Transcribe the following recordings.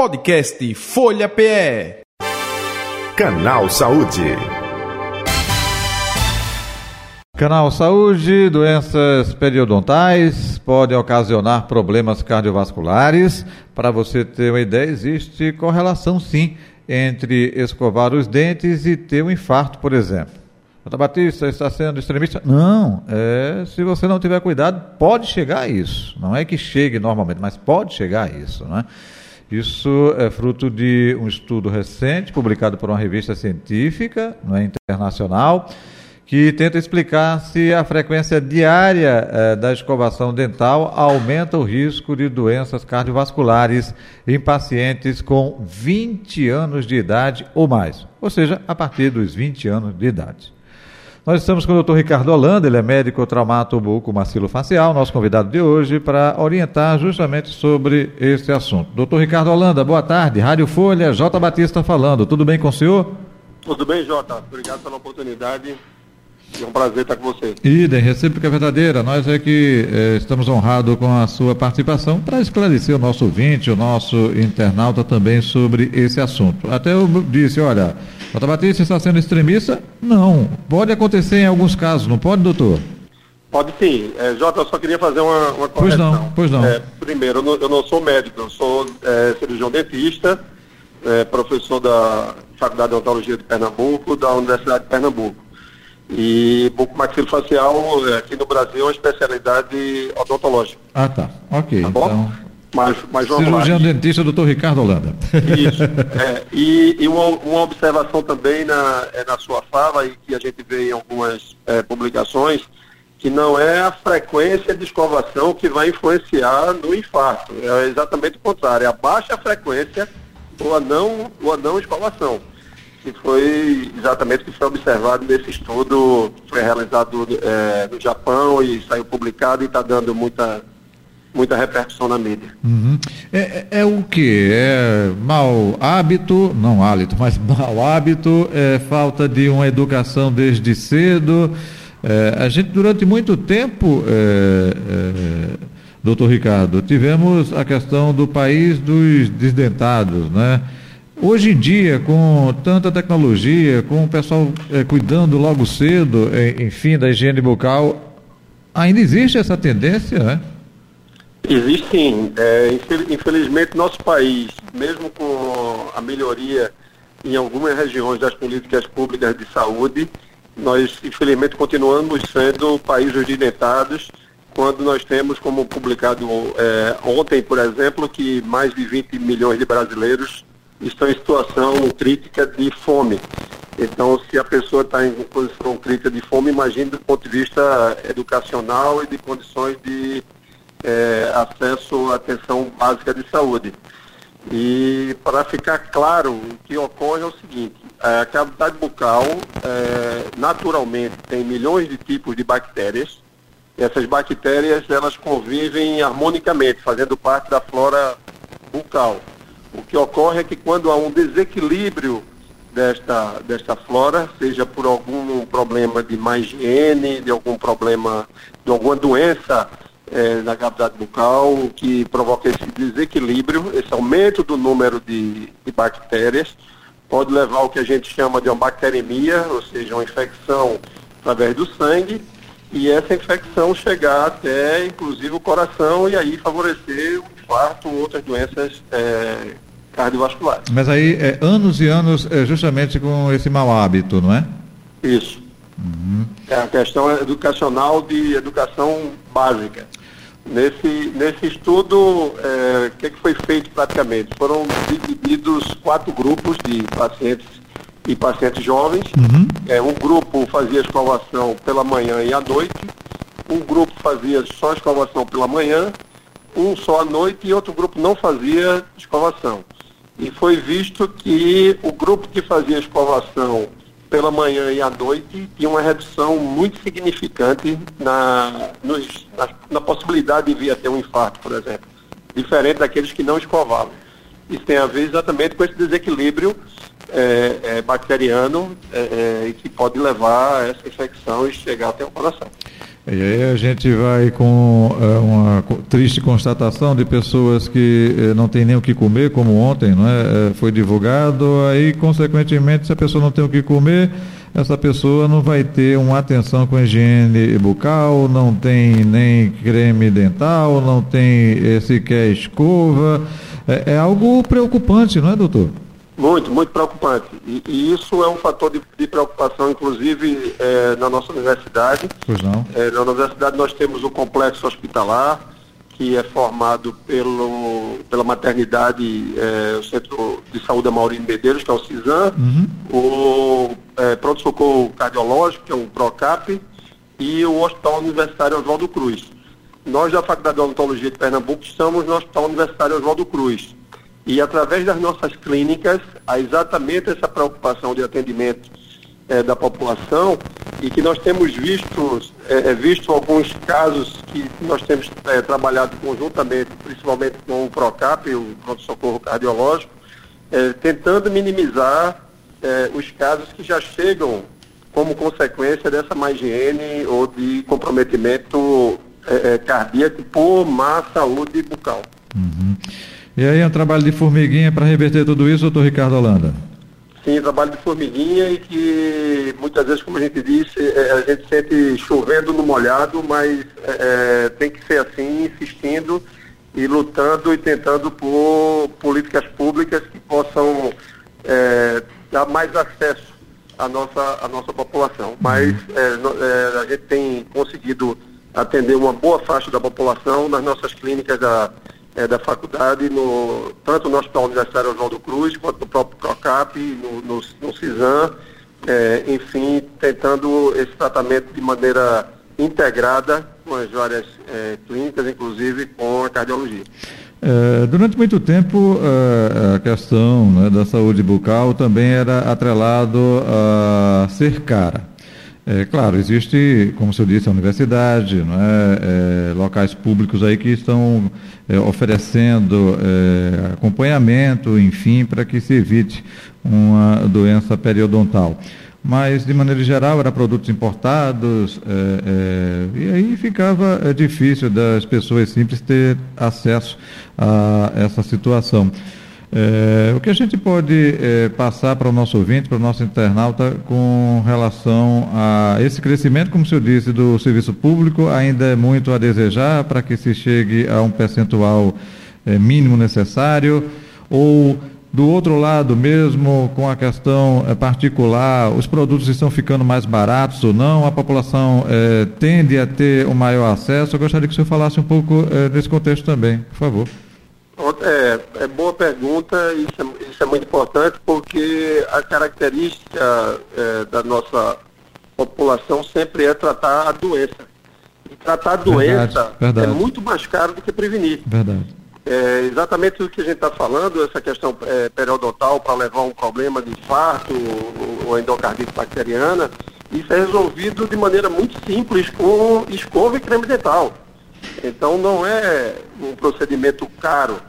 Podcast Folha PE. Canal Saúde. Canal Saúde, doenças periodontais podem ocasionar problemas cardiovasculares. Para você ter uma ideia, existe correlação sim entre escovar os dentes e ter um infarto, por exemplo. Doutor Batista está sendo extremista? Não, é, se você não tiver cuidado, pode chegar a isso. Não é que chegue normalmente, mas pode chegar a isso. Né? Isso é fruto de um estudo recente, publicado por uma revista científica não é, internacional, que tenta explicar se a frequência diária eh, da escovação dental aumenta o risco de doenças cardiovasculares em pacientes com 20 anos de idade ou mais, ou seja, a partir dos 20 anos de idade. Nós estamos com o Dr. Ricardo Holanda, ele é médico traumato macilofacial, nosso convidado de hoje, para orientar justamente sobre esse assunto. Dr. Ricardo Holanda, boa tarde. Rádio Folha, J. Batista falando. Tudo bem com o senhor? Tudo bem, Jota. Obrigado pela oportunidade. É um prazer estar com você. Idem, recíproca verdadeira. Nós é que eh, estamos honrados com a sua participação para esclarecer o nosso ouvinte, o nosso internauta também sobre esse assunto. Até eu disse, olha, Doutor Batista está sendo extremista? Não. Pode acontecer em alguns casos, não pode, doutor? Pode sim. É, Jota, eu só queria fazer uma, uma correção. Pois não, pois não. É, primeiro, eu não, eu não, sou médico, eu sou é, cirurgião dentista, é, professor da Faculdade de Odontologia de Pernambuco, da Universidade de Pernambuco. E bucomaxilofacial é, aqui no Brasil é uma especialidade odontológica. Ah, tá. Ok. Tá bom? Então... Mas, mas Cirurgião lá. dentista, doutor Ricardo Holanda. Isso. É, e, e uma, uma, observação também na, é na sua fala, e que a gente vê em algumas é, publicações, que não é a frequência de escovação que vai influenciar no infarto. É exatamente o contrário, é a baixa frequência ou a não, ou a não escovação. Que foi exatamente o que foi observado nesse estudo que foi realizado é, no Japão e saiu publicado e está dando muita muita repercussão na mídia. Uhum. É, é, é, o que? É mau hábito, não hálito, mas mau hábito, é falta de uma educação desde cedo. É, a gente, durante muito tempo, é, é, doutor Ricardo, tivemos a questão do país dos desdentados, né? Hoje em dia, com tanta tecnologia, com o pessoal é, cuidando logo cedo, enfim, da higiene bucal, ainda existe essa tendência, né? Existe sim. É, infelizmente, nosso país, mesmo com a melhoria em algumas regiões das políticas públicas de saúde, nós, infelizmente, continuamos sendo países rudimentados quando nós temos, como publicado é, ontem, por exemplo, que mais de 20 milhões de brasileiros estão em situação crítica de fome. Então, se a pessoa está em posição crítica de fome, imagine do ponto de vista educacional e de condições de é, acesso à atenção básica de saúde. E para ficar claro, o que ocorre é o seguinte, a cavidade bucal é, naturalmente tem milhões de tipos de bactérias. Essas bactérias elas convivem harmonicamente, fazendo parte da flora bucal. O que ocorre é que quando há um desequilíbrio desta, desta flora, seja por algum problema de má higiene, de algum problema, de alguma doença é, na cavidade bucal, que provoca esse desequilíbrio, esse aumento do número de, de bactérias, pode levar ao que a gente chama de uma bacteremia, ou seja, uma infecção através do sangue, e essa infecção chegar até, inclusive, o coração e aí favorecer o infarto ou outras doenças é, cardiovasculares. Mas aí, é, anos e anos, é, justamente com esse mau hábito, não é? Isso. Uhum. É a questão educacional de educação básica. Nesse, nesse estudo, o é, que, é que foi feito praticamente? Foram divididos quatro grupos de pacientes e pacientes jovens. Uhum. É, um grupo fazia escovação pela manhã e à noite, um grupo fazia só escovação pela manhã, um só à noite e outro grupo não fazia escovação. E foi visto que o grupo que fazia escovação pela manhã e à noite tinha uma redução muito significante na, nos, na, na, possibilidade de vir a ter um infarto, por exemplo, diferente daqueles que não escovavam. Isso tem a ver exatamente com esse desequilíbrio é, é, bacteriano é, é que pode levar a essa infecção e chegar até o coração. E aí a gente vai com é, uma triste constatação de pessoas que é, não têm nem o que comer, como ontem, não é? Foi divulgado, aí consequentemente se a pessoa não tem o que comer, essa pessoa não vai ter uma atenção com higiene bucal, não tem nem creme dental, não tem sequer escova. É, é algo preocupante, não é, doutor? Muito, muito preocupante. E, e, isso é um fator de, de preocupação, inclusive, é, na nossa universidade. Pois não. É, na universidade nós temos o complexo hospitalar, que é formado pelo, pela maternidade, é, o Centro de Saúde Amaurinho Medeiros, que é o CISAM, uhum. o é, pronto-socorro cardiológico, que é o PROCAP, e o Hospital Universitário Oswaldo Cruz. Nós, da Faculdade de Odontologia de Pernambuco, estamos no Hospital Universitário Oswaldo Cruz. E através das nossas clínicas, há exatamente essa preocupação de atendimento é, da população e que nós temos visto, é, visto alguns casos que nós temos é, trabalhado conjuntamente, principalmente com o PROCAP, o Pronto-Socorro Cardiológico, tentando minimizar os casos que já chegam como consequência dessa má higiene ou de comprometimento cardíaco por má saúde bucal. Uhum. E aí é um trabalho de formiguinha para reverter tudo isso, doutor Ricardo Holanda? Sim, trabalho de formiguinha e que muitas vezes, como a gente disse, é, a gente sente chovendo no molhado, mas é, é, tem que ser assim, insistindo e lutando e tentando por políticas públicas que possam é, dar mais acesso à nossa, à nossa população. Mas uhum. é, a gente tem conseguido atender uma boa faixa da população nas nossas clínicas da é, da faculdade, no, tanto no Hospital Universitário Oswaldo Cruz, quanto no próprio CROCAP, no, no, no CISAM, é, enfim, tentando esse tratamento de maneira integrada com as várias é, clínicas, inclusive com a cardiologia. É, durante muito tempo, é, a questão né, da saúde bucal também era atrelado a ser cara. É, claro, existe, como senhor disse, a universidade, não é? é locais públicos aí que estão é, oferecendo é, acompanhamento, enfim, para que se evite uma doença periodontal. Mas, de maneira geral, eram produtos importados, é, é, e aí ficava difícil das pessoas simples ter acesso a essa situação. É, o que a gente pode é, passar para o nosso ouvinte, para o nosso internauta, com relação a esse crescimento, como o senhor disse, do serviço público, ainda é muito a desejar para que se chegue a um percentual é, mínimo necessário, ou do outro lado, mesmo com a questão é, particular, os produtos estão ficando mais baratos ou não? A população é, tende a ter um maior acesso? Eu gostaria que o senhor falasse um pouco é, desse contexto também, por favor. É, é boa pergunta, isso é, isso é muito importante, porque a característica é, da nossa população sempre é tratar a doença. E tratar a doença verdade, verdade. é muito mais caro do que prevenir. Verdade. É exatamente o que a gente está falando, essa questão é, periodontal para levar um problema de infarto ou, ou endocardite bacteriana, isso é resolvido de maneira muito simples com escova e creme dental. Então não é um procedimento caro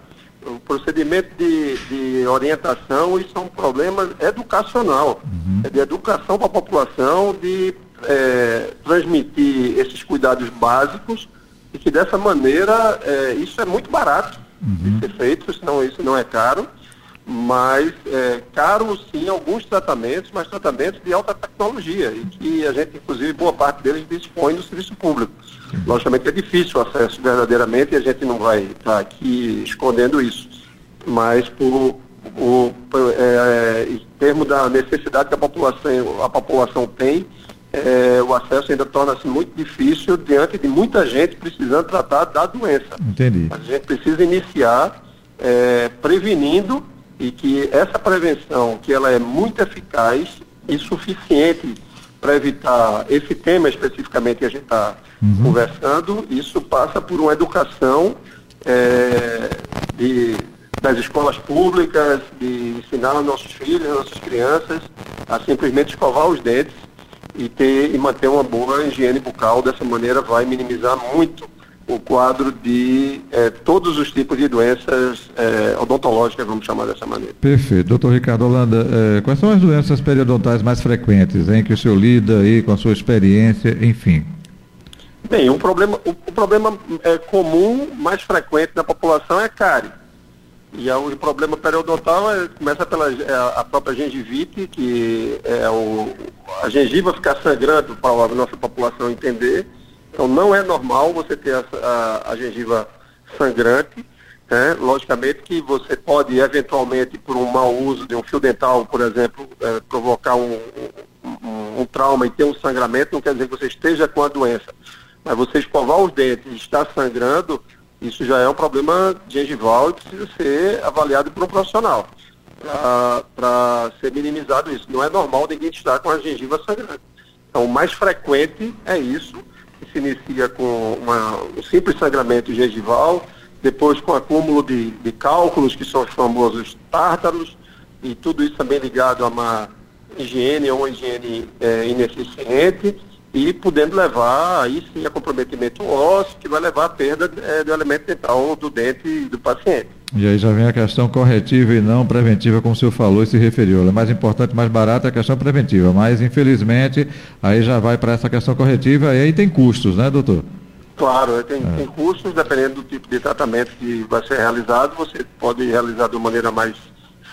o procedimento de, de orientação, isso é um problema educacional. Uhum. É de educação para a população, de é, transmitir esses cuidados básicos e que dessa maneira é, isso é muito barato uhum. de ser feito, senão isso não é caro, mas é, caro sim alguns tratamentos, mas tratamentos de alta tecnologia e que a gente, inclusive, boa parte deles dispõe do serviço público. Logicamente é difícil o acesso verdadeiramente e a gente não vai estar aqui escondendo isso. Mas por, por, por é, em termos da necessidade que a população, a população tem, é, o acesso ainda torna-se muito difícil diante de muita gente precisando tratar da doença. Entendi. A gente precisa iniciar é, prevenindo e que essa prevenção, que ela é muito eficaz e suficiente para evitar esse tema especificamente que a gente está uhum. conversando, isso passa por uma educação é, de, das escolas públicas, de ensinar nossos filhos, nossas crianças a simplesmente escovar os dentes e ter e manter uma boa higiene bucal. Dessa maneira vai minimizar muito o quadro de eh, todos os tipos de doenças eh, odontológicas, vamos chamar dessa maneira. Perfeito. Doutor Ricardo Holanda, eh, quais são as doenças periodontais mais frequentes em que o senhor lida aí com a sua experiência, enfim? Bem, o problema, o, o problema é comum, mais frequente na população é cárie. E a, o problema periodontal é, começa pela é, a própria gengivite, que é o, a gengiva ficar sangrando para a nossa população entender. Então não é normal você ter a, a, a gengiva sangrante. Né? Logicamente que você pode, eventualmente, por um mau uso de um fio dental, por exemplo, é, provocar um, um, um, trauma e ter um sangramento, não quer dizer que você esteja com a doença. Mas você escovar os dentes e estar sangrando, isso já é um problema gengival e precisa ser avaliado por um profissional para ser minimizado isso. Não é normal ninguém estar com a gengiva sangrando. Então, o mais frequente é isso, que se inicia com uma, um simples sangramento gengival, depois com acúmulo de, de cálculos, que são os famosos tártaros, e tudo isso também ligado a uma higiene ou uma higiene é, ineficiente, e podendo levar aí sim a comprometimento ósseo, que vai levar à perda é, do elemento dental do dente do paciente. E aí já vem a questão corretiva e não preventiva, como o senhor falou e se referiu. É mais importante, mais barata é a questão preventiva, mas infelizmente aí já vai para essa questão corretiva e aí tem custos, né, doutor? Claro, tem, é. tem custos, dependendo do tipo de tratamento que vai ser realizado, você pode realizar de uma maneira mais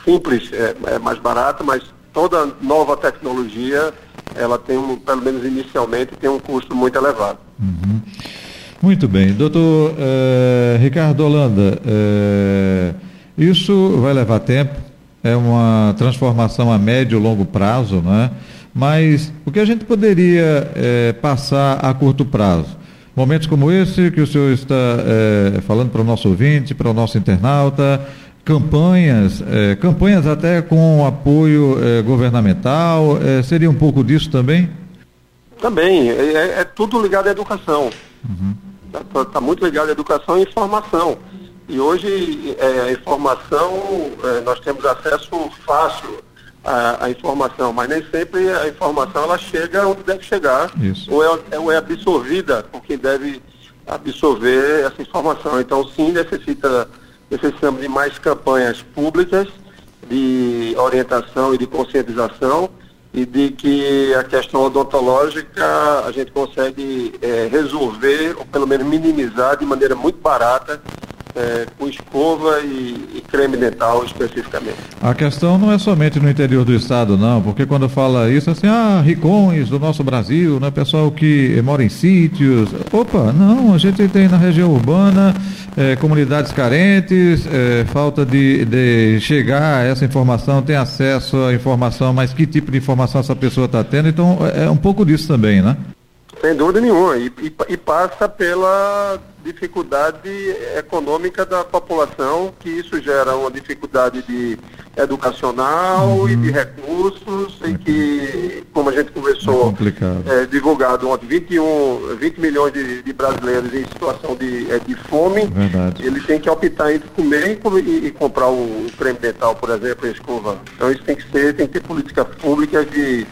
simples, é, é mais barata, mas toda nova tecnologia, ela tem, um, pelo menos inicialmente, tem um custo muito elevado. Uhum. Muito bem. Doutor eh, Ricardo Holanda, eh, isso vai levar tempo, é uma transformação a médio e longo prazo, né? mas o que a gente poderia eh, passar a curto prazo? Momentos como esse que o senhor está falando para o nosso ouvinte, para o nosso internauta, campanhas, campanhas até com apoio governamental, seria um pouco disso também? Também, é, é, é tudo ligado à educação. Está uhum. tá muito ligado à educação e informação. E hoje a informação, nós temos acesso fácil à, à, informação, mas nem sempre a informação ela chega onde deve chegar, ou é, ou é absorvida por quem deve absorver essa informação. Então sim necessita necessitamos de mais campanhas públicas de orientação e de conscientização e de que a questão odontológica a gente consegue é, resolver ou pelo menos minimizar de maneira muito barata é, com escova e, e, creme dental especificamente. A questão não é somente no interior do estado, não, porque quando fala isso, assim, ah, ricões do nosso Brasil, né, pessoal que mora em sítios. Opa, não, a gente tem na região urbana é, comunidades carentes, é, falta de, de chegar a essa informação, tem acesso à informação, mas que tipo de informação essa pessoa está tendo, então é, é um pouco disso também, né? Sem dúvida nenhuma. E, e, e, passa pela dificuldade econômica da população, que isso gera uma dificuldade de educacional uhum. e de recursos, e que, como a gente conversou, é, é divulgado ontem, 21, 20 milhões de, de brasileiros em situação de, é, de fome, Verdade. eles têm que optar entre comer e, e comprar o, o creme dental, por exemplo, a escova. Então isso tem que ser, tem que ter políticas públicas de,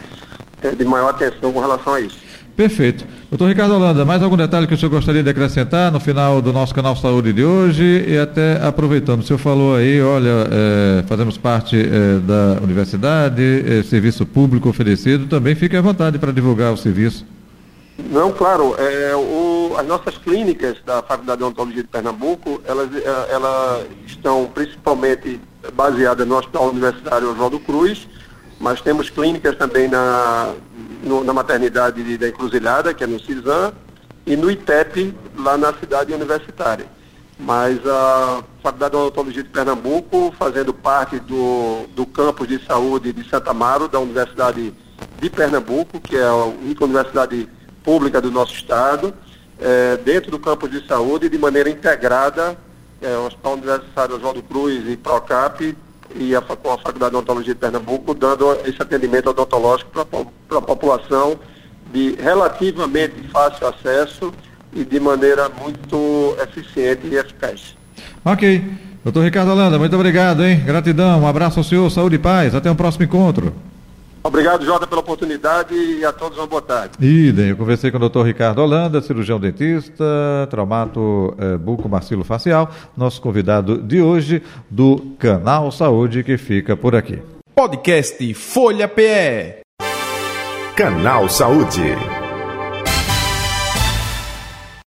é, de maior atenção com relação a isso. Perfeito. Doutor Ricardo Holanda, mais algum detalhe que o senhor gostaria de acrescentar no final do nosso canal Saúde de hoje? E até aproveitando, o senhor falou aí, olha, é, fazemos parte é, da universidade, é, serviço público oferecido, também fique à vontade para divulgar o serviço. Não, claro. É, o, as nossas clínicas da Faculdade de Odontologia de Pernambuco, elas, é, elas estão principalmente baseadas no Hospital Universitário Oswaldo Cruz, mas temos clínicas também na, no, na maternidade de, da Encruzilhada, que é no CISAM, e no ITEP, lá na cidade universitária. Mas a Faculdade de Odontologia de Pernambuco, fazendo parte do, do campus de saúde de Santa Amaro, da Universidade de Pernambuco, que é a única universidade pública do nosso estado, é, dentro do campus de saúde, de maneira integrada, é, o Hospital Universitário Oswaldo Cruz e PROCAP e a, a Faculdade de Odontologia de Pernambuco, dando esse atendimento odontológico para a população de relativamente fácil acesso e de maneira muito eficiente e eficaz. Ok. Doutor Ricardo Holanda, muito obrigado, hein? Gratidão, um abraço ao senhor, saúde e paz. Até o próximo encontro. Obrigado, Jota, pela oportunidade e a todos uma boa tarde. Idem, eu conversei com o doutor Ricardo Holanda, cirurgião dentista, traumato eh, buco-macilo facial, nosso convidado de hoje do Canal Saúde, que fica por aqui. Podcast Folha PE. Canal Saúde.